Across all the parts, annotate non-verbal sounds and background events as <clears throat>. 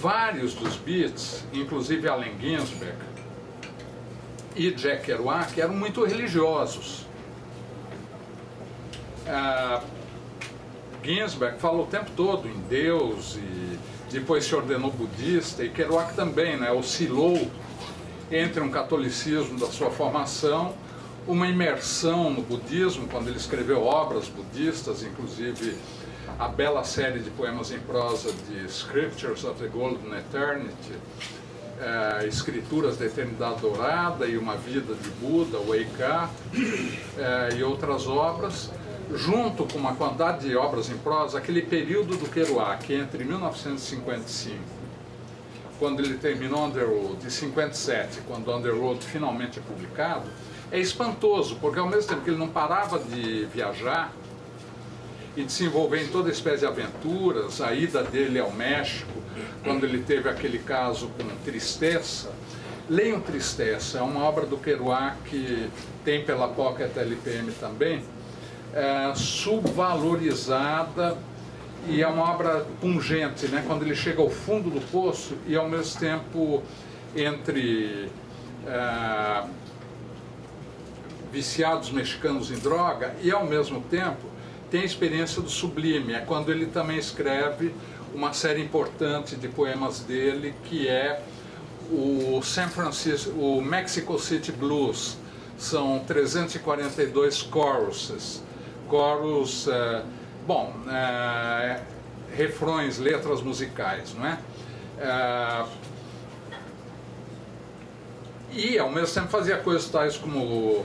vários dos Beats, inclusive Allen Ginsberg e Jack Kerouac, eram muito religiosos. Uh, Ginsberg fala o tempo todo em Deus e depois se ordenou budista, e Kerouac também né, oscilou entre um catolicismo da sua formação, uma imersão no budismo, quando ele escreveu obras budistas, inclusive a bela série de poemas em prosa de Scriptures of the Golden Eternity, é, Escrituras da Eternidade Dourada e Uma Vida de Buda, Up, é, e outras obras junto com uma quantidade de obras em prosa, aquele período do Kerouac, entre 1955, quando ele terminou Underworld, e 57, quando Underworld finalmente é publicado, é espantoso, porque ao mesmo tempo que ele não parava de viajar e de se envolver em toda espécie de aventuras, a ida dele ao México, quando ele teve aquele caso com Tristeza, leiam Tristeza, é uma obra do Kerouac que tem pela Pocket LPM também, é, subvalorizada e é uma obra pungente, né? quando ele chega ao fundo do poço e ao mesmo tempo entre é, viciados mexicanos em droga e ao mesmo tempo tem a experiência do sublime, é quando ele também escreve uma série importante de poemas dele que é o San Francisco, o Mexico City Blues, são 342 choruses coros, é, bom, é, refrões, letras musicais, não é? é? E ao mesmo tempo fazia coisas tais como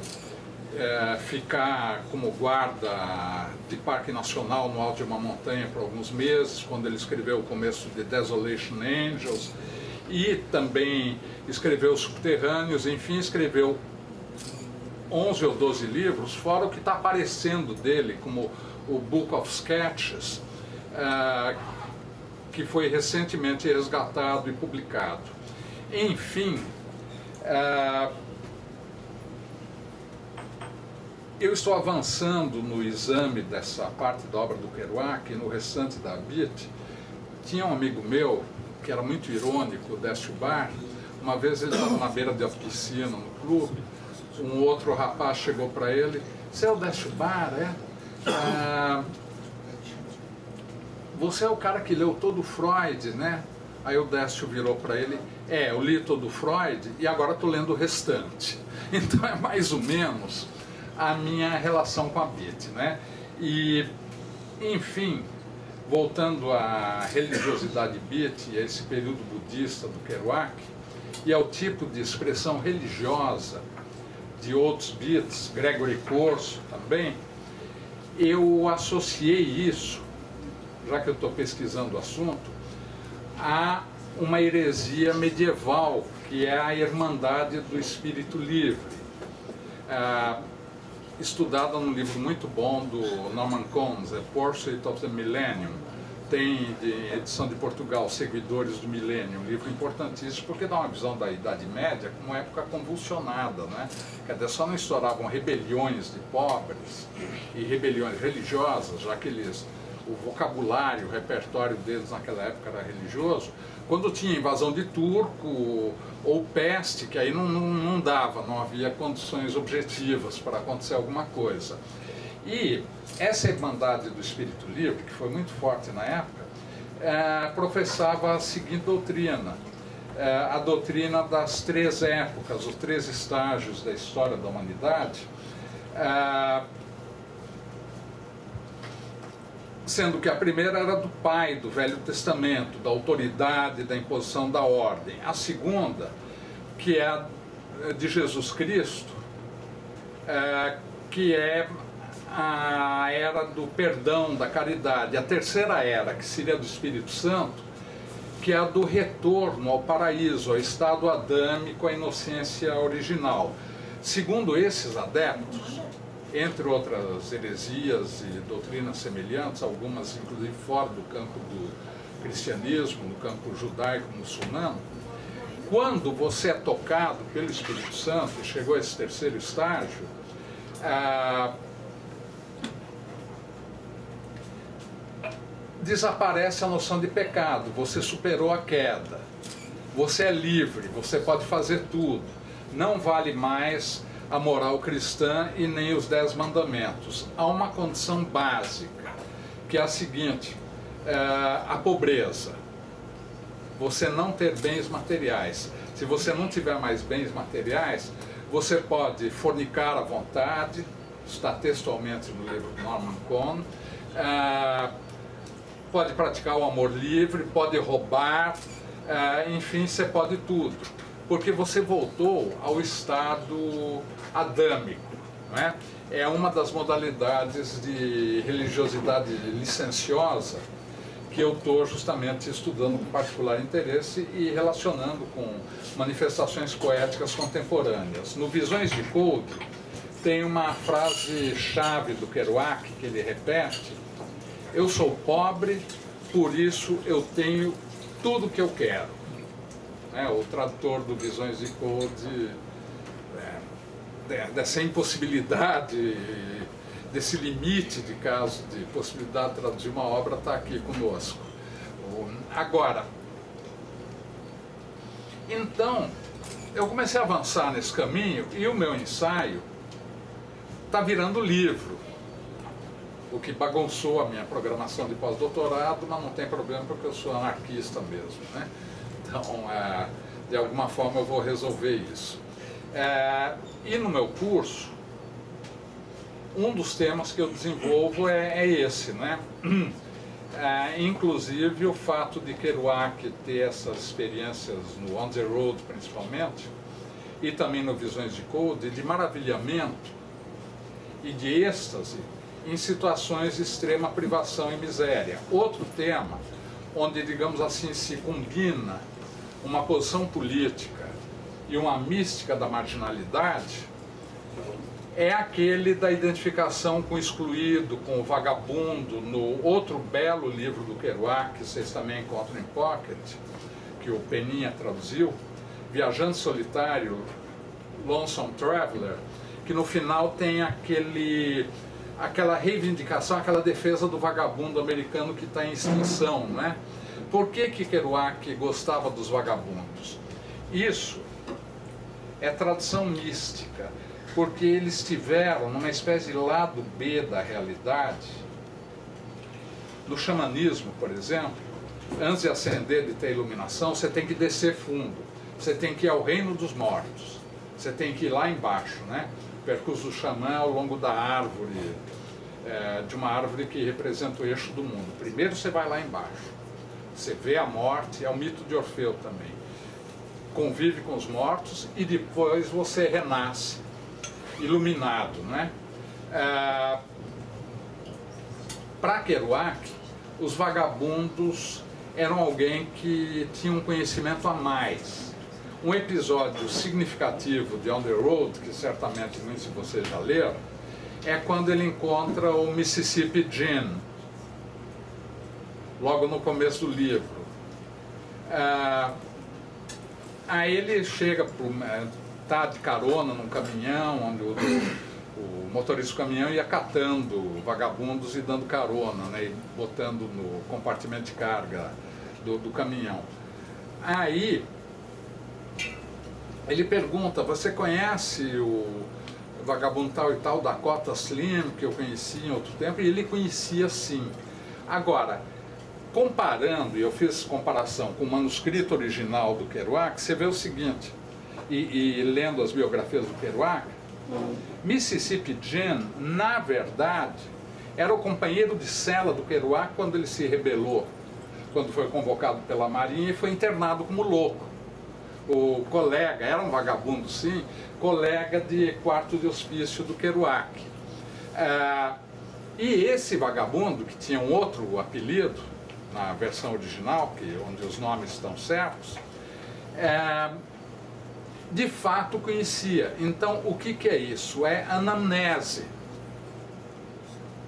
é, ficar como guarda de parque nacional no alto de uma montanha por alguns meses, quando ele escreveu o começo de Desolation Angels, e também escreveu Subterrâneos, enfim, escreveu 11 ou 12 livros, fora o que está aparecendo dele, como o Book of Sketches, uh, que foi recentemente resgatado e publicado. Enfim, uh, eu estou avançando no exame dessa parte da obra do Kerouac e no restante da BIT. Tinha um amigo meu, que era muito irônico, o Décio Bar, uma vez ele estava na beira da piscina no clube, um outro rapaz chegou para ele, você é o Décio Bar, é? Ah, você é o cara que leu todo Freud, né? Aí o Décio virou para ele, é, eu li todo Freud e agora estou lendo o restante. <laughs> Então é mais ou menos a minha relação com a Bit, né? E, enfim, voltando à religiosidade Bit e a esse período budista do Kerouac, e ao tipo de expressão religiosa de outros beats, Gregory Corso também, eu associei isso, já que eu estou pesquisando o assunto, a uma heresia medieval, que é a Irmandade do Espírito Livre, ah, estudada num livro muito bom do Norman Combs, A Pursuit of the Millennium, tem de edição de Portugal, Seguidores do Milênio, um livro importantíssimo, porque dá uma visão da Idade Média como época convulsionada, né? Quer dizer, só não estouravam rebeliões de pobres e rebeliões religiosas, já que eles, o vocabulário, o repertório deles naquela época era religioso, quando tinha invasão de turco ou peste, que aí não, não, não dava, não havia condições objetivas para acontecer alguma coisa. E essa Irmandade do Espírito Livre, que foi muito forte na época, é, professava a seguinte doutrina, é, a doutrina das três épocas, os três estágios da história da humanidade, é, sendo que a primeira era do pai do Velho Testamento, da autoridade, da imposição da ordem. A segunda, que é a de Jesus Cristo, é, que é a era do perdão, da caridade. A terceira era, que seria do Espírito Santo, que é a do retorno ao paraíso, ao estado adâmico, à inocência original. Segundo esses adeptos, entre outras heresias e doutrinas semelhantes, algumas inclusive fora do campo do cristianismo, no campo judaico-muçulmano, quando você é tocado pelo Espírito Santo e chegou a esse terceiro estágio, ah, desaparece a noção de pecado, você superou a queda, você é livre, você pode fazer tudo. Não vale mais a moral cristã e nem os dez mandamentos. Há uma condição básica, que é a seguinte: é, a pobreza. Você não ter bens materiais. Se você não tiver mais bens materiais, você pode fornicar à vontade, está textualmente no livro de Norman Cohn, é, pode praticar o amor livre, pode roubar, é, enfim, você pode tudo porque você voltou ao estado adâmico. Não é? é uma das modalidades de religiosidade licenciosa que eu estou justamente estudando com particular interesse e relacionando com manifestações poéticas contemporâneas. No Visões de Code tem uma frase chave do Kerouac que ele repete: Eu sou pobre, por isso eu tenho tudo que eu quero né, o tradutor do Visões de é, dessa impossibilidade, desse limite de caso de possibilidade de traduzir uma obra, está aqui conosco. Agora, então, eu comecei a avançar nesse caminho e o meu ensaio está virando livro, o que bagunçou a minha programação de pós-doutorado, mas não tem problema porque eu sou anarquista mesmo. Né? Então, é, de alguma forma eu vou resolver isso. É, e no meu curso, um dos temas que eu desenvolvo é, é esse, né? <clears throat> É, inclusive o fato de Kerouac ter essas experiências no On the Road, principalmente, e também no Visões de Code, de maravilhamento e de êxtase em situações de extrema privação e miséria. Outro tema onde, digamos assim, se combina uma posição política e uma mística da marginalidade é aquele da identificação com o excluído, com o vagabundo, no outro belo livro do Kerouac, que vocês também encontram em Pocket, que o Peninha traduziu, Viajante Solitário, Lonesome Traveler, que no final tem aquele aquela reivindicação, aquela defesa do vagabundo americano que está em extinção, né? Por que, que Kerouac gostava dos vagabundos? Isso é tradição mística, porque eles tiveram numa espécie de lado B da realidade. No xamanismo, por exemplo, antes de ascender, de ter iluminação, você tem que descer fundo. Você tem que ir ao reino dos mortos. Você tem que ir lá embaixo, né? O percurso do xamã ao longo da árvore, é, de uma árvore que representa o eixo do mundo. Primeiro você vai lá embaixo. Você vê a morte, é o mito de Orfeu também. Convive com os mortos e depois você renasce, iluminado. Né? É, Para Kerouac, os vagabundos eram alguém que tinha um conhecimento a mais. Um episódio significativo de On the Road, que certamente muitos de vocês já leram, é quando ele encontra o Mississippi Gin, logo no começo do livro. Ah, aí ele chega, está de carona num caminhão, onde o, o, motorista do caminhão ia catando vagabundos e dando carona, né, e botando no compartimento de carga do, do caminhão. Aí ele pergunta, você conhece o vagabundo tal e tal, Dakota Slim, que eu conheci em outro tempo? E ele conhecia sim. Agora, comparando, e eu fiz comparação com o manuscrito original do Kerouac, você vê o seguinte, e, e lendo as biografias do Kerouac, Mississippi Jim, na verdade, era o companheiro de cela do Kerouac quando ele se rebelou, quando foi convocado pela Marinha e foi internado como louco. O colega, era um vagabundo sim, colega de quarto de hospício do Kerouac. Ah, e esse vagabundo, que tinha um outro apelido, na versão original, que, onde os nomes estão certos, é, de fato conhecia. Então, o que, que é isso? É anamnese,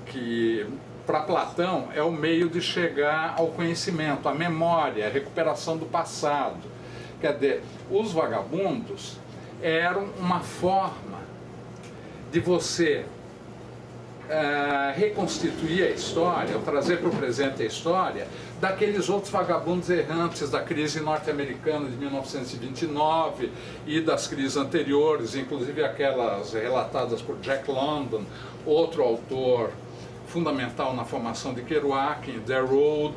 que para Platão é o meio de chegar ao conhecimento, a memória, a recuperação do passado. Quer dizer, os vagabundos eram uma forma de você é, reconstituir a história, ou trazer para o presente a história daqueles outros vagabundos errantes da crise norte-americana de 1929 e das crises anteriores, inclusive aquelas relatadas por Jack London, outro autor fundamental na formação de Kerouac, em The Road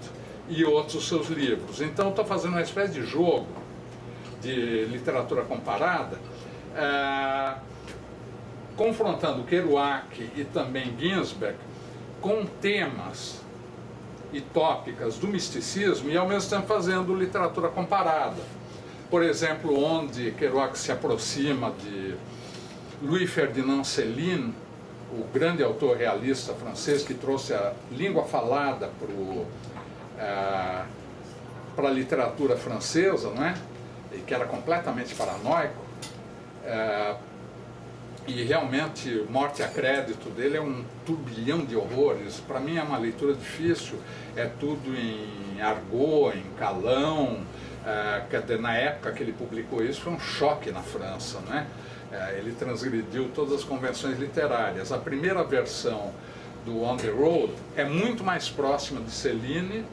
e outros seus livros. Então estou fazendo uma espécie de jogo de literatura comparada, é, confrontando Kerouac e também Ginsberg com temas e tópicas do misticismo e ao mesmo tempo fazendo literatura comparada. Por exemplo, onde Kerouac se aproxima de Louis Ferdinand Céline, o grande autor realista francês que trouxe a língua falada para a literatura francesa, não é? e que era completamente paranoico, é, e realmente Morte a Crédito dele é um turbilhão de horrores. Para mim é uma leitura difícil, é tudo em argot, em calão. É, na época que ele publicou isso foi um choque na França, né? É, ele transgrediu todas as convenções literárias. A primeira versão do On the Road é muito mais próxima de Celine.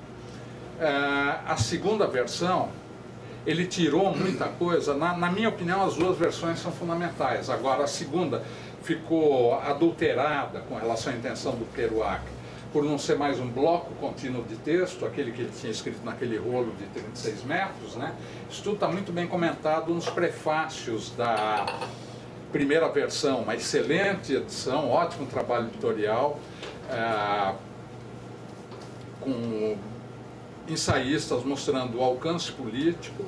É, a segunda versão, ele tirou muita coisa. Na, na, minha opinião, as duas versões são fundamentais. Agora, a segunda ficou adulterada com relação à intenção do Kerouac, por não ser mais um bloco contínuo de texto, aquele que ele tinha escrito naquele rolo de 36 metros. Né? Isso tudo está muito bem comentado nos prefácios da primeira versão, uma excelente edição, ótimo trabalho editorial, é, com ensaístas mostrando o alcance político,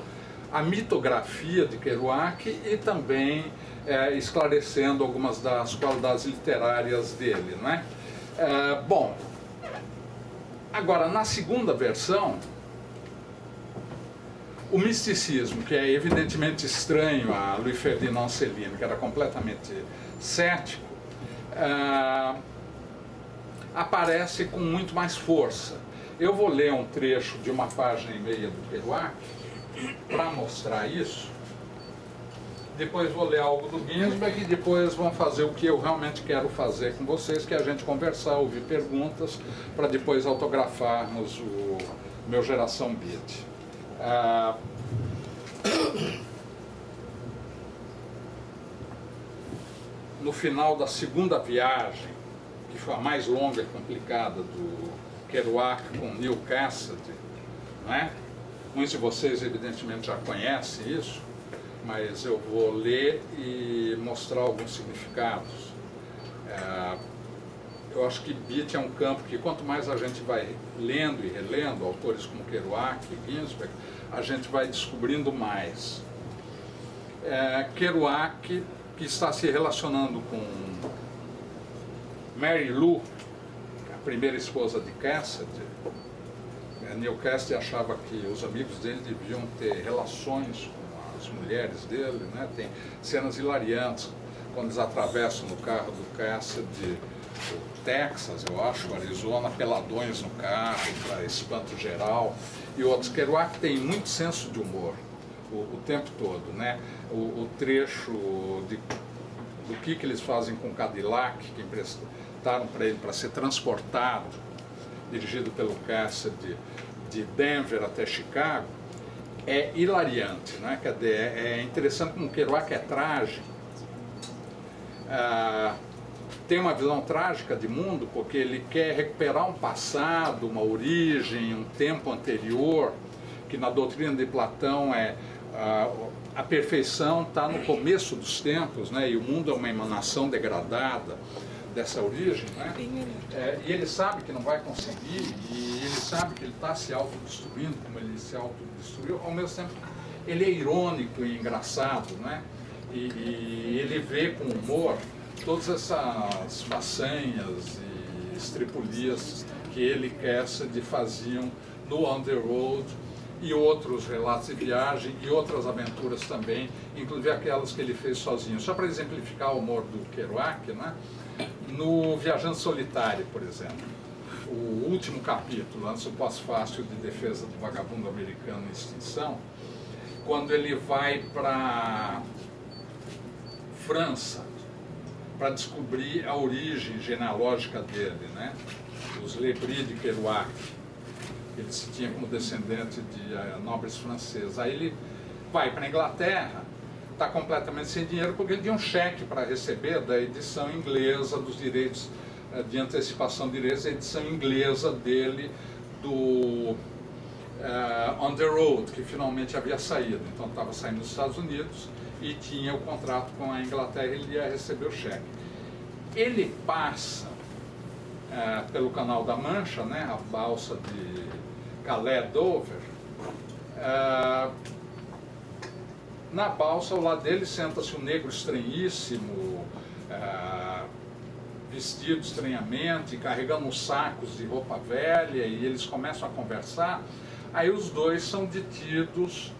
a mitografia de Kerouac e também é, esclarecendo algumas das qualidades literárias dele. Né? É, bom, agora na segunda versão, o misticismo, que é evidentemente estranho a Louis Ferdinand Céline, que era completamente cético, é, aparece com muito mais força. Eu vou ler um trecho de uma página e meia do Kerouac para mostrar isso. Depois vou ler algo do Ginsberg e depois vamos fazer o que eu realmente quero fazer com vocês, que é a gente conversar, ouvir perguntas, para depois autografarmos o meu Geração Beat. Ah, no final da segunda viagem, que foi a mais longa e complicada do Kerouac com Neil Cassidy, não é? Muitos de vocês, evidentemente, já conhecem isso, mas eu vou ler e mostrar alguns significados. É, eu acho que beat é um campo que, quanto mais a gente vai lendo e relendo autores como Kerouac e Ginsberg, a gente vai descobrindo mais. É, Kerouac, que está se relacionando com Mary Lou, primeira esposa de Cassidy, Neil Cassidy achava que os amigos dele deviam ter relações com as mulheres dele, né? Tem cenas hilariantes quando eles atravessam no carro do Cassidy o Texas, eu acho, Arizona, peladões no carro, para espanto geral, e outros. Kerouac tem muito senso de humor o, o tempo todo, né? O, o trecho de, do que, que eles fazem com Cadillac, que empresta, perguntaram para ele para ser transportado, dirigido pelo Cassidy, de Denver até Chicago, é hilariante. Né? Quer dizer, é, é interessante como Kerouac é trágico. Ah, tem uma visão trágica de mundo porque ele quer recuperar um passado, uma origem, um tempo anterior, que na doutrina de Platão é ah, a perfeição está no começo dos tempos, né? e o mundo é uma emanação degradada dessa origem, né? É, e ele sabe que não vai conseguir, e ele sabe que ele está se autodestruindo, como ele se autodestruiu, ao mesmo tempo ele é irônico e engraçado, né? E, e ele vê com humor todas essas façanhas e estripulias que ele e Cassidy faziam no On the Road e outros relatos de viagem e outras aventuras também, inclusive aquelas que ele fez sozinho. Só para exemplificar o humor do Kerouac, né? No Viajante Solitário, por exemplo, o último capítulo, antes do pós-fácil de defesa do vagabundo americano em extinção, quando ele vai para França para descobrir a origem genealógica dele, né? Os Lebris de Kerouac. Ele se tinha como descendente de uh, nobres franceses. Aí ele vai para a Inglaterra, está completamente sem dinheiro porque ele tinha um cheque para receber da edição inglesa dos direitos uh, de antecipação de direitos, a edição inglesa dele do uh, On the Road, que finalmente havia saído. Então estava saindo dos Estados Unidos e tinha o contrato com a Inglaterra, ele ia receber o cheque. Ele passa uh, pelo Canal da Mancha, né, a balsa de Calais Dover. Uh, na balsa, ao lado dele, senta-se um negro estranhíssimo, vestido estranhamente, carregando uns sacos de roupa velha, e eles começam a conversar. Aí os dois são detidos,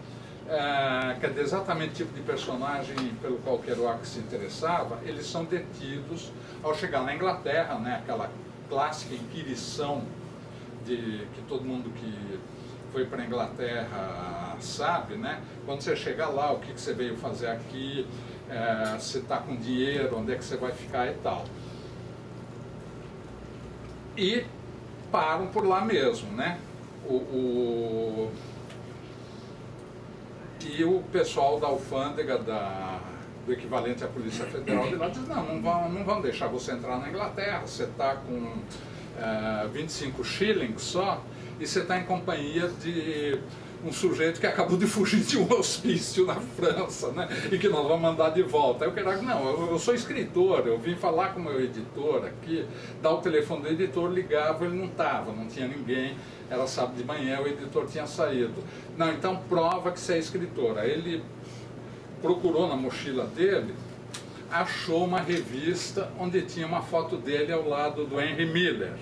é, quer exatamente o tipo de personagem pelo qual Kerouac se interessava, eles são detidos ao chegar na Inglaterra, né, aquela clássica inquirição de, que todo mundo que foi para a Inglaterra sabe, né? Quando você chega lá, o que, que você veio fazer aqui, é, você está com dinheiro, onde é que você vai ficar e tal. E param por lá mesmo, né? o, o, e o pessoal da alfândega, da, do equivalente à Polícia Federal de lá, diz, não, não vão, não vão deixar você entrar na Inglaterra, você está com eh, 25 shillings só, e você está em companhia de um sujeito que acabou de fugir de um <laughs> hospício na França, né? E que nós vamos mandar de volta. Aí o não, eu, eu, sou escritor, eu vim falar com o meu editor aqui, dar o telefone do editor, ligava, ele não estava, não tinha ninguém, era sábado de manhã, o editor tinha saído. Não, então prova que você é escritora. Ele procurou na mochila dele, achou uma revista onde tinha uma foto dele ao lado do Henry Miller,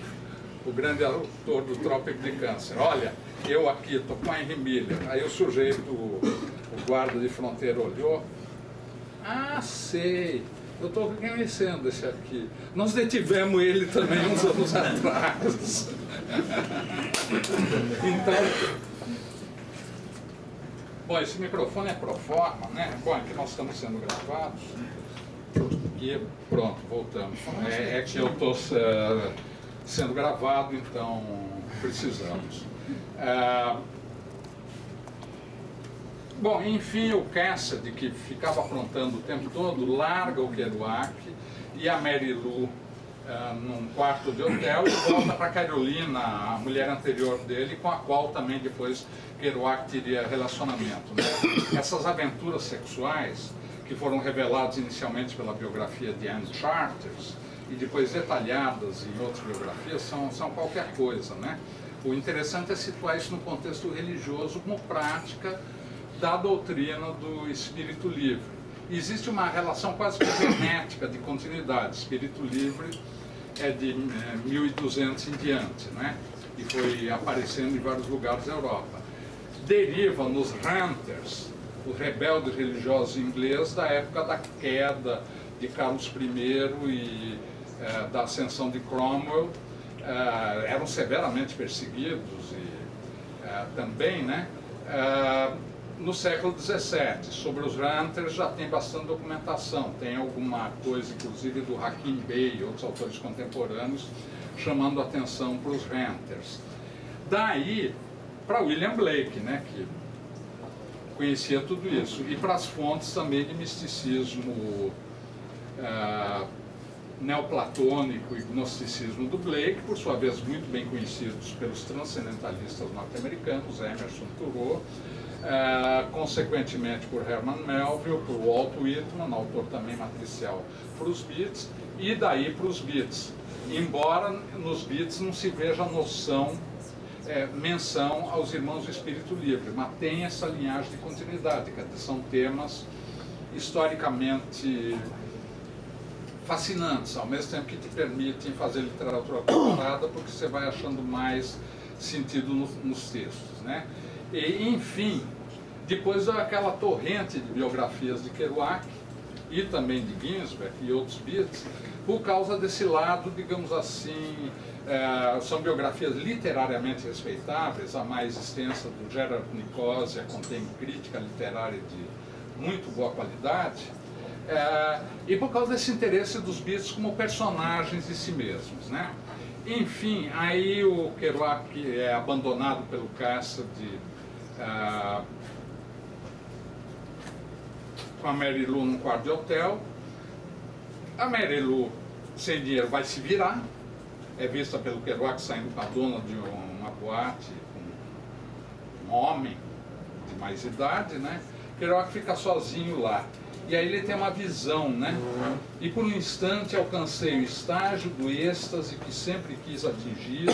o grande autor do Trópico de Câncer. Olha, eu aqui estou com a Henry Miller. Aí o sujeito, o, o guarda de fronteira olhou. Ah, sei. Eu estou reconhecendo esse aqui. Nós detivemos ele também uns anos atrás. <laughs> então, bom, esse microfone é pro forma, né? Bom, aqui nós estamos sendo gravados. E pronto, voltamos. É, é que eu estou eh, sendo gravado, então precisamos. É... Bom, enfim, o Cassidy, que ficava aprontando o tempo todo, larga o Kerouac e a Mary Lou é, num quarto de hotel e volta para Carolina, a mulher anterior dele, com a qual também depois Kerouac teria relacionamento. Né? Essas aventuras sexuais, que foram reveladas inicialmente pela biografia de Anne Charters e depois detalhadas em outras biografias, são, são qualquer coisa, né? O interessante é situar isso no contexto religioso como prática da doutrina do espírito livre. Existe uma relação quase que genética de continuidade. Espírito livre é de é, 1200 em diante, né? e foi aparecendo em vários lugares da Europa. Deriva nos Hunters, os rebeldes religiosos ingleses, da época da queda de Carlos I e é, da ascensão de Cromwell, uh, eram severamente perseguidos e uh, também, né? Uh, no século XVII, sobre os Hunters já tem bastante documentação, tem alguma coisa, inclusive, do Hakim Bey e outros autores contemporâneos, chamando atenção para os Hunters. Daí, para William Blake, né, que conhecia tudo isso, e para as fontes também de misticismo uh, neoplatônico e gnosticismo do Blake, por sua vez muito bem conhecidos pelos transcendentalistas norte-americanos, Emerson Thoreau, uh, consequentemente por Herman Melville, por Walt Whitman, autor também matricial para os Beats, e daí para os Beats. Embora nos Beats não se veja noção, é, menção aos irmãos do Espírito Livre, mas tem essa linhagem de continuidade, que são temas historicamente fascinantes, ao mesmo tempo que te permitem fazer literatura comparada, porque você vai achando mais sentido no, nos textos. Né? E, enfim, depois aquela torrente de biografias de Kerouac e também de Ginsberg e outros Beats, por causa desse lado, digamos assim, é, são biografias literariamente respeitáveis, a mais extensa do Gerard Nicosia contém crítica literária de muito boa qualidade, É, e por causa desse interesse dos Beatles como personagens de si mesmos, né? Enfim, aí o Kerouac é abandonado pelo Cassidy uh, com a Mary Lou num quarto de hotel. A Mary Lou, sem dinheiro, vai se virar. É vista pelo Kerouac saindo com a dona de uma boate com um homem de mais idade, né? Kerouac fica sozinho lá. E aí ele tem uma visão, né? E por um instante alcancei o estágio do êxtase que sempre quis atingir,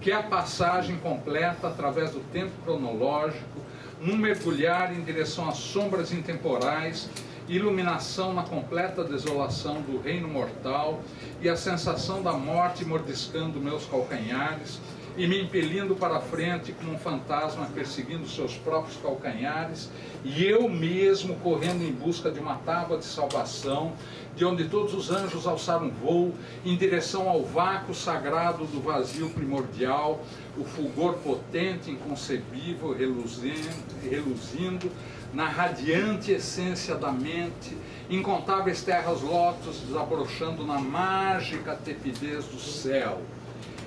que é a passagem completa através do tempo cronológico, num mergulhar em direção às sombras intemporais, iluminação na completa desolação do reino mortal e a sensação da morte mordiscando meus calcanhares e me impelindo para frente como um fantasma perseguindo seus próprios calcanhares, e eu mesmo correndo em busca de uma tábua de salvação, de onde todos os anjos alçaram voo em direção ao vácuo sagrado do vazio primordial, o fulgor potente, inconcebível, reluzindo, na radiante essência da mente, incontáveis terras lotos desabrochando na mágica tepidez do céu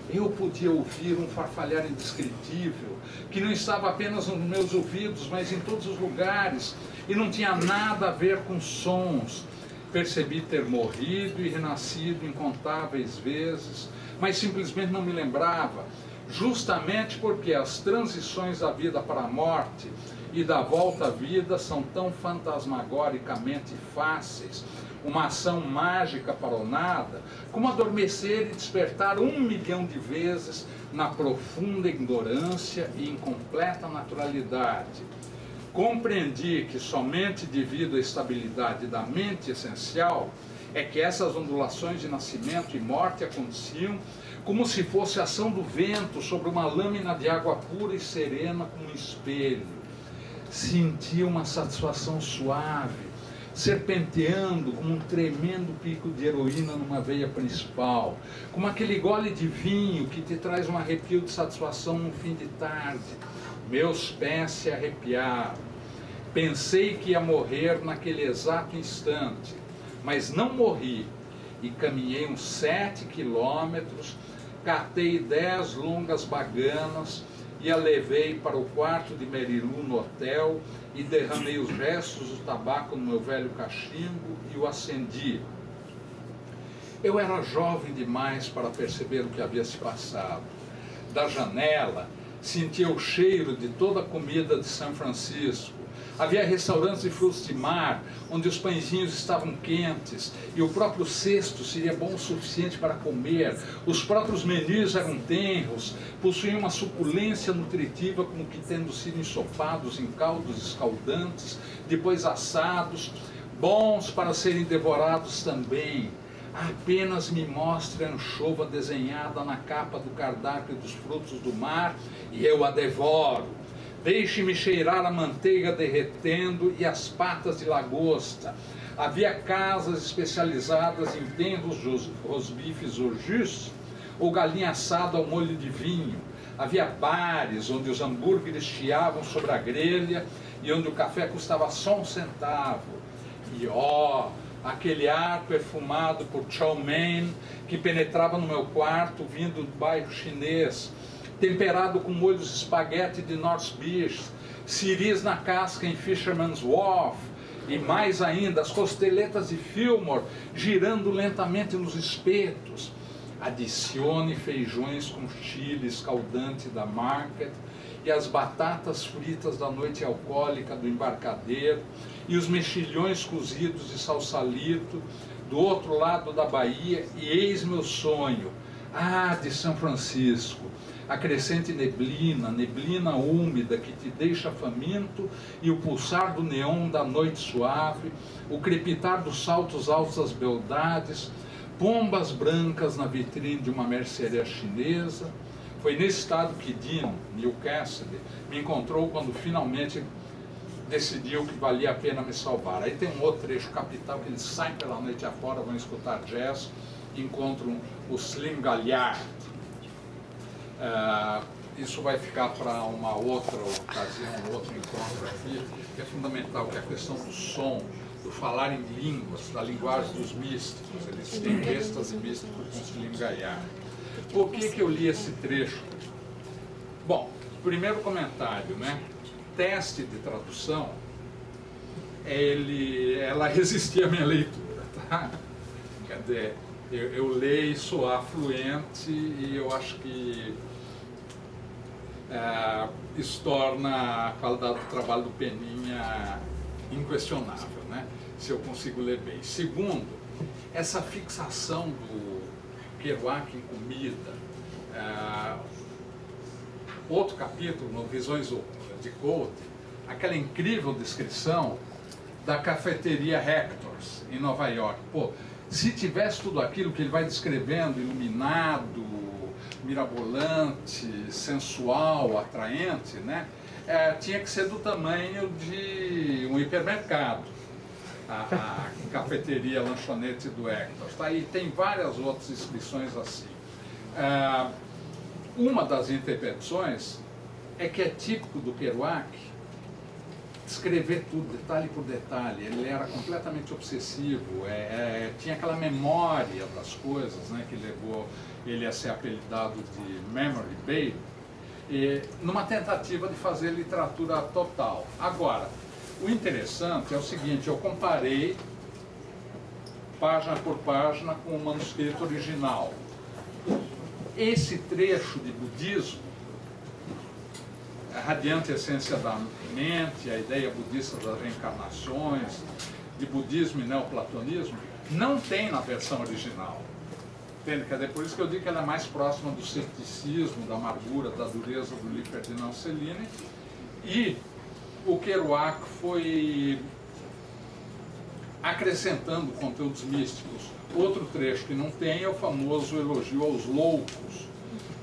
eu podia ouvir um farfalhar indescritível, que não estava apenas nos meus ouvidos, mas em todos os lugares, e não tinha nada a ver com sons. Percebi ter morrido e renascido incontáveis vezes, mas simplesmente não me lembrava, justamente porque as transições da vida para a morte e da volta à vida são tão fantasmagoricamente fáceis uma ação mágica para o nada, como adormecer e despertar um milhão de vezes na profunda ignorância e incompleta naturalidade. Compreendi que somente devido à estabilidade da mente essencial é que essas ondulações de nascimento e morte aconteciam como se fosse a ação do vento sobre uma lâmina de água pura e serena como um espelho. Senti uma satisfação suave serpenteando como um tremendo pico de heroína numa veia principal, como aquele gole de vinho que te traz um arrepio de satisfação no fim de tarde. Meus pés se arrepiaram. Pensei que ia morrer naquele exato instante, mas não morri e caminhei uns sete quilômetros, catei dez longas baganas e a levei para o quarto de Merilu no hotel e derramei os restos do tabaco no meu velho cachimbo e o acendi. Eu era jovem demais para perceber o que havia se passado. Da janela, sentia o cheiro de toda a comida de São Francisco Havia restaurantes de frutos de mar, onde os pãezinhos estavam quentes e o próprio cesto seria bom o suficiente para comer. Os próprios menus eram tenros, possuíam uma suculência nutritiva, como que tendo sido ensopados em caldos escaldantes, depois assados, bons para serem devorados também. Apenas me mostre a anchova desenhada na capa do cardápio dos frutos do mar e eu a devoro Deixe-me cheirar a manteiga derretendo e as patas de lagosta. Havia casas especializadas em tenros rosbifes urgis ou galinha assada ao molho de vinho. Havia bares onde os hambúrgueres chiavam sobre a grelha e onde o café custava só um centavo. E ó, oh, aquele ar perfumado por chow mein que penetrava no meu quarto vindo do bairro chinês temperado com molhos espaguete de North Beach, ciris na casca em Fisherman's Wharf, e mais ainda as costeletas de Fillmore girando lentamente nos espetos. Adicione feijões com chile escaldante da Market e as batatas fritas da noite alcoólica do embarcadeiro e os mexilhões cozidos de salsalito do outro lado da Bahia e eis meu sonho, ah, de São Francisco, a crescente neblina, neblina úmida que te deixa faminto, e o pulsar do neon da noite suave, o crepitar dos saltos altos das beldades, pombas brancas na vitrine de uma mercearia chinesa. Foi nesse estado que Neil Cassidy, me encontrou quando finalmente decidiu que valia a pena me salvar. Aí tem um outro trecho capital que eles saem pela noite afora, vão escutar jazz, encontram o Slim Galliard, é, isso vai ficar para uma outra ocasião, um outro encontro aqui, que é fundamental, que é a questão do som, do falar em línguas, da linguagem dos místicos. Eles têm êxtase místico com Slim Gaiar. Por que, que eu li esse trecho? Bom, primeiro comentário, né? Teste de tradução, ele, ela <laughs> resistia à minha leitura, tá? Quer dizer, eu, eu leio isso fluente e eu acho que é, isso torna a qualidade do trabalho do Peninha inquestionável, né? se eu consigo ler bem. Segundo, essa fixação do Kerouac em comida. É, outro capítulo, no Visões de Gold, aquela incrível descrição da cafeteria Hector's, em Nova York. Pô, se tivesse tudo aquilo que ele vai descrevendo, iluminado, mirabolante, sensual, atraente, né? É, tinha que ser do tamanho de um hipermercado, a, a cafeteria lanchonete do Hector. Tá? E tem várias outras inscrições assim. É, uma das interpretações é que é típico do Kerouac escrever tudo, detalhe por detalhe. Ele era completamente obsessivo, é, é, tinha aquela memória das coisas né, que levou ele a ser apelidado de Memory Baby, e, numa tentativa de fazer literatura total. Agora, o interessante é o seguinte, eu comparei página por página com o manuscrito original. Esse trecho de budismo a radiante essência da mente, a ideia budista das reencarnações, de budismo e neoplatonismo, não tem na versão original. Entende? Quer dizer, por isso que eu digo que ela é mais próxima do ceticismo, da amargura, da dureza do livro Ferdinand Cellini. E o Kerouac foi acrescentando conteúdos místicos. Outro trecho que não tem é o famoso elogio aos loucos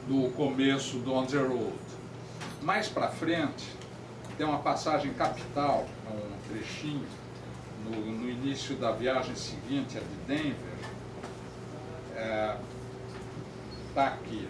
do começo do On the Road. Mais para frente, tem uma passagem capital, um trechinho, no, no início da viagem seguinte, a de Denver. Está é, tá aqui.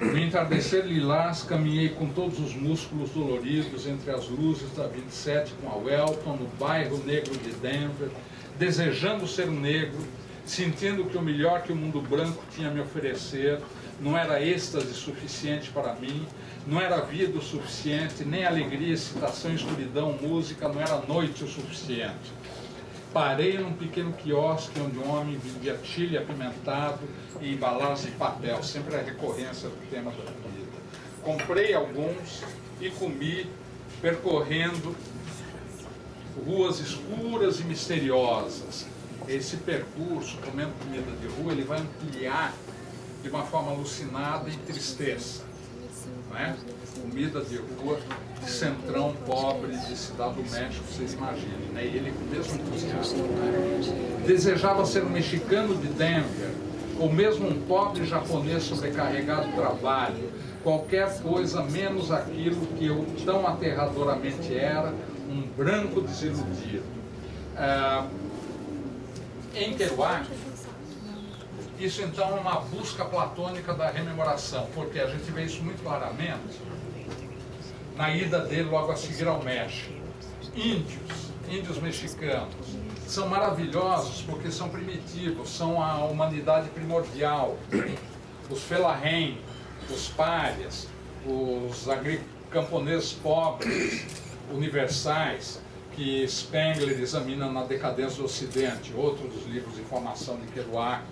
No entardecer lilás, caminhei com todos os músculos doloridos entre as luzes da 27 com a Welton, no bairro negro de Denver, desejando ser um negro, sentindo que o melhor que o mundo branco tinha a me oferecer não era êxtase suficiente para mim, não era vida o suficiente, nem alegria, excitação, escuridão, música, não era noite o suficiente. Parei num pequeno quiosque onde um homem vendia chile apimentado e embalagens de papel, sempre a recorrência do tema da comida. Comprei alguns e comi, percorrendo ruas escuras e misteriosas. Esse percurso, comendo comida de rua, ele vai ampliar de uma forma alucinada e tristeza. Né? Comida de rua, centrão pobre de Cidade do México, vocês imaginem. Né? Ele mesmo entusiasmo. Né? Desejava ser um mexicano de Denver, ou mesmo um pobre japonês sobrecarregado de trabalho, qualquer coisa menos aquilo que eu tão aterradoramente era, um branco desiludido. Ah, em Kerouac, isso então é uma busca platônica da rememoração, porque a gente vê isso muito claramente na ida dele logo a seguir ao México. Índios, índios mexicanos, são maravilhosos porque são primitivos, são a humanidade primordial. Os felarrém, os párias, os camponeses pobres, universais, que Spengler examina na Decadência do Ocidente, outro dos livros de formação de Kerouac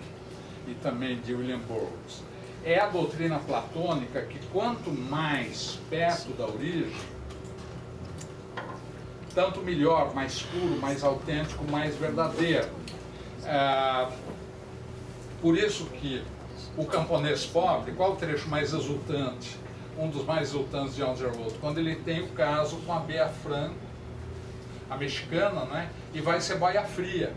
e também de William Burroughs. É a doutrina platônica que quanto mais perto da origem, tanto melhor, mais puro, mais autêntico, mais verdadeiro. É, por isso que o camponês pobre, qual o trecho mais exultante? Um dos mais exultantes de Underwood, quando ele tem o caso com a Bea Franco, a mexicana, né? E vai ser baia fria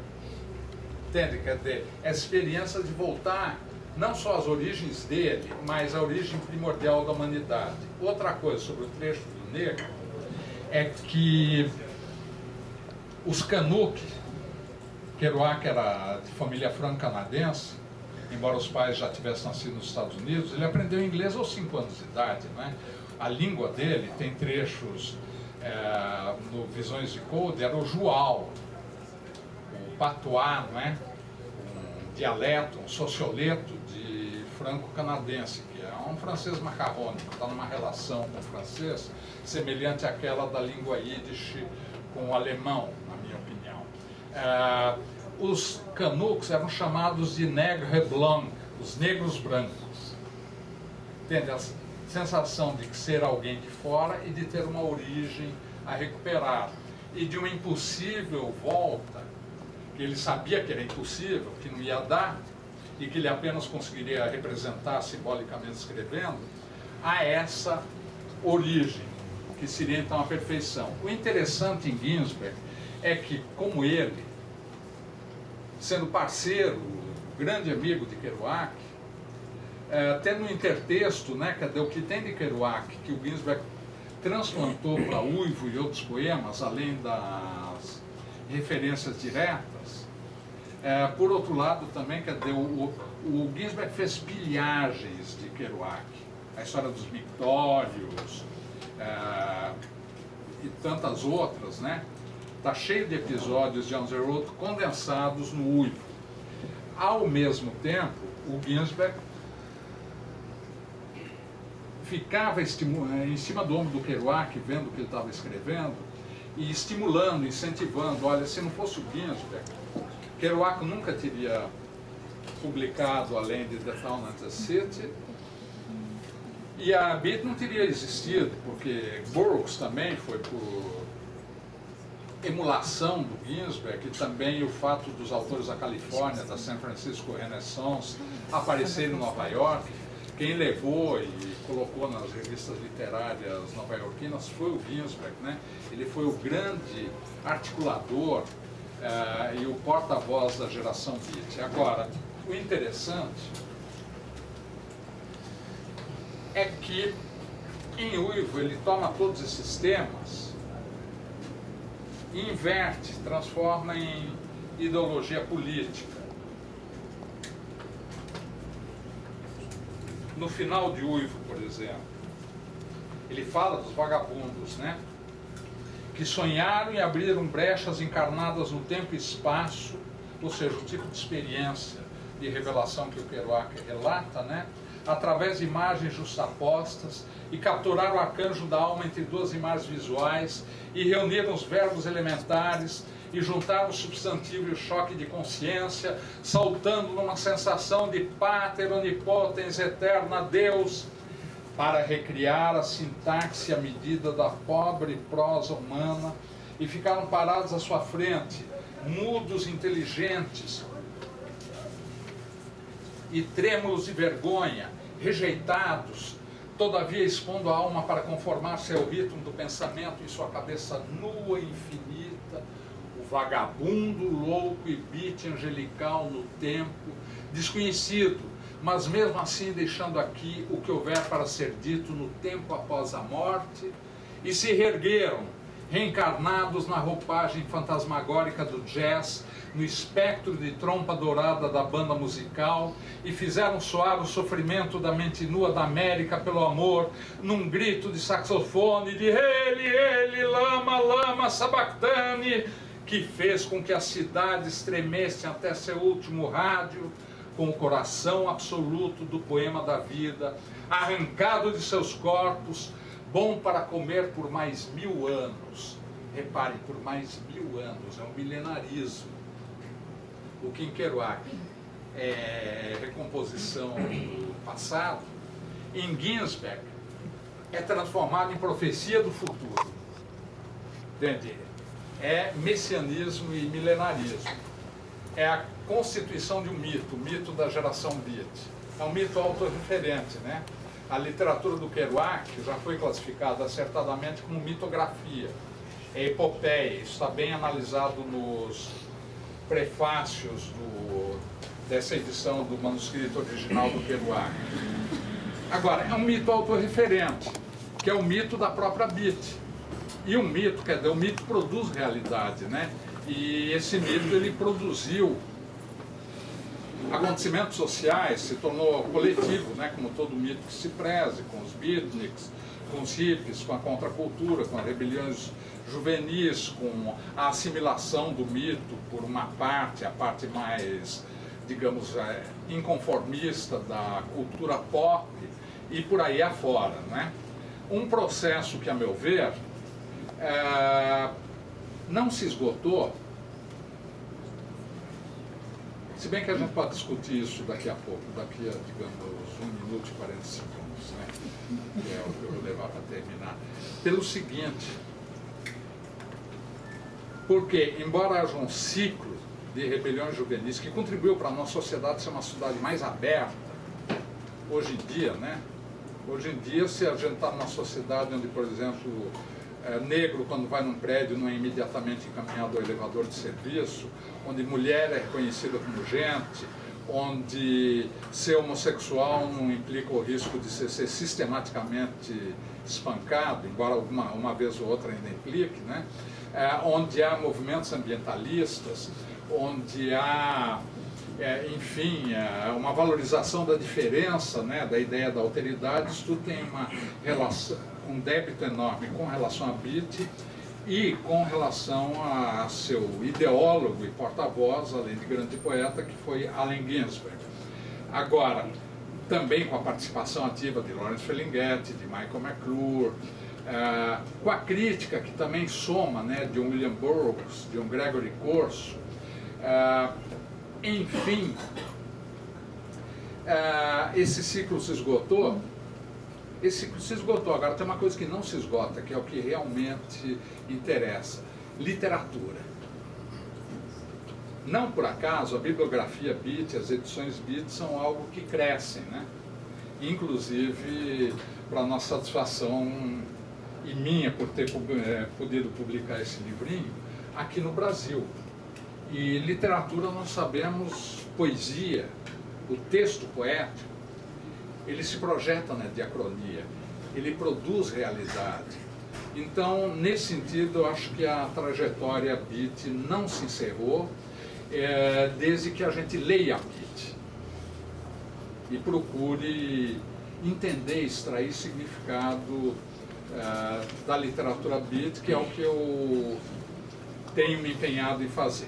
Entende? Quer dizer, essa experiência de voltar não só às origens dele, mas à origem primordial da humanidade. Outra coisa sobre o trecho do negro é que os Canuck, Kerouac era de família franco-canadense, embora os pais já tivessem nascido nos Estados Unidos, ele aprendeu inglês aos 5 anos de idade. Né? A língua dele tem trechos é, no Visões de Code era o Jual, patois, não é? um dialeto, um socioleto de franco-canadense, que é um francês macarrônico, está numa relação com o francês semelhante àquela da língua yiddish com o alemão, na minha opinião. É, os canucos eram chamados de nègre blanc, os negros brancos. Entende? A sensação de ser alguém de fora e de ter uma origem a recuperar. E de uma impossível volta, ele sabia que era impossível, que não ia dar, e que ele apenas conseguiria representar simbolicamente escrevendo, a essa origem, que seria então a perfeição. O interessante em Ginsberg é que, como ele, sendo parceiro, grande amigo de Kerouac, é, tendo um intertexto, né, cadê o que tem de Kerouac, que o Ginsberg transplantou para Uivo e outros poemas, além das referências diretas. É, por outro lado, também, cadê o, o, o Ginsberg fez pilhagens de Kerouac, a história dos mictórios é, e tantas outras, né? Está cheio de episódios de On the Road condensados no Uivo. Ao mesmo tempo, o Ginsberg ficava em cima do ombro do Kerouac, vendo o que ele estava escrevendo, e estimulando, incentivando. Olha, se não fosse o Ginsberg, Kerouac nunca teria publicado além de The Town and the City, e a Beat não teria existido, porque Burroughs também foi por emulação do Ginsberg e também o fato dos autores da Califórnia, da San Francisco Renaissance, aparecerem em Nova York. Quem levou e colocou nas revistas literárias nova-iorquinas foi o Ginsberg, né? Ele foi o grande articulador e o porta-voz da geração beat. Agora, o interessante é que em Uivo ele toma todos esses temas inverte, transforma em ideologia política. No final de Uivo, por exemplo, ele fala dos vagabundos, né? Que sonharam e abriram brechas encarnadas no tempo e espaço, ou seja, o tipo de experiência de revelação que o Kerouac relata, né? Através de imagens justapostas e capturar o arcanjo da alma entre duas imagens visuais e reunir os verbos elementares e juntar o substantivo e o choque de consciência, saltando numa sensação de pater onipotens eterna Deus, para recriar a sintaxe à medida da pobre prosa humana, e ficaram parados à sua frente, mudos, inteligentes e trêmulos de vergonha, rejeitados, todavia expondo a alma para conformar-se ao ritmo do pensamento em sua cabeça nua e infinita, o vagabundo, louco e bite angelical no tempo, desconhecido, mas mesmo assim deixando aqui o que houver para ser dito no tempo após a morte, e se reergueram, reencarnados na roupagem fantasmagórica do jazz, no espectro de trompa dourada da banda musical e fizeram soar o sofrimento da mente nua da América pelo amor, num grito de saxofone de ele, ele, lama, lama, sabactane, que fez com que a cidade estremesse até seu último rádio, com o coração absoluto do poema da vida, arrancado de seus corpos, bom para comer por mais mil anos. Reparem, por mais mil anos, é um milenarismo o Kerouac é recomposição do passado, em Ginsberg é transformado em profecia do futuro. Entende? É messianismo e milenarismo. É a constituição de um mito, o mito da geração Beat. É um mito autorreferente, né? A literatura do Kerouac já foi classificada acertadamente como mitografia. É epopeia, isso está bem analisado nos prefácios do, dessa edição do manuscrito original do Kerouac. Agora, é um mito autorreferente, que é o mito da própria Bit. E um mito, quer dizer, o mito produz realidade, né? E esse mito ele produziu acontecimentos sociais, se tornou coletivo, né? Como todo mito que se preze, com os beatniks, com os hippies, com a contracultura, com as rebeliões juvenis, com a assimilação do mito por uma parte, a parte mais, digamos, é, inconformista da cultura pop e por aí afora. Né? Um processo que, a meu ver, é, não se esgotou, se bem que a gente pode discutir isso daqui a pouco, daqui a, digamos, 1 minuto e 40 segundos, né? que é o que eu vou levar para terminar, pelo seguinte, porque, embora haja um ciclo de rebeliões juvenis que contribuiu para a nossa sociedade ser uma sociedade mais aberta, hoje em dia, né? Hoje em dia, se a gente está numa sociedade onde, por exemplo, é, negro, quando vai num prédio, não é imediatamente encaminhado ao elevador de serviço, onde mulher é reconhecida como gente, onde ser homossexual não implica o risco de ser, ser sistematicamente espancado, embora uma, uma vez ou outra ainda implique, né? É, onde há movimentos ambientalistas, onde há, é, enfim, é, uma valorização da diferença, né, da ideia da alteridade, isso tudo tem uma relação, um débito enorme com relação a Beat e com relação a seu ideólogo e porta-voz, além de grande poeta, que foi Allen Ginsberg. Agora, também com a participação ativa de Lawrence Ferlinghetti, de Michael McClure, uh, com a crítica que também soma né, de um William Burroughs, de um Gregory Corso, uh, enfim, uh, esse ciclo se esgotou esse se esgotou. Agora tem uma coisa que não se esgota, que é o que realmente interessa: literatura. Não por acaso a bibliografia BIT, as edições BIT são algo que crescem, né? Inclusive, para nossa satisfação e minha por ter é, podido publicar esse livrinho aqui no Brasil. E literatura nós sabemos poesia, o texto poético ele se projeta na diacronia, ele produz realidade. Então, nesse sentido, eu acho que a trajetória BIT não se encerrou, é, desde que a gente leia a BIT e procure entender, extrair significado é, da literatura BIT, que é o que eu tenho me empenhado em fazer.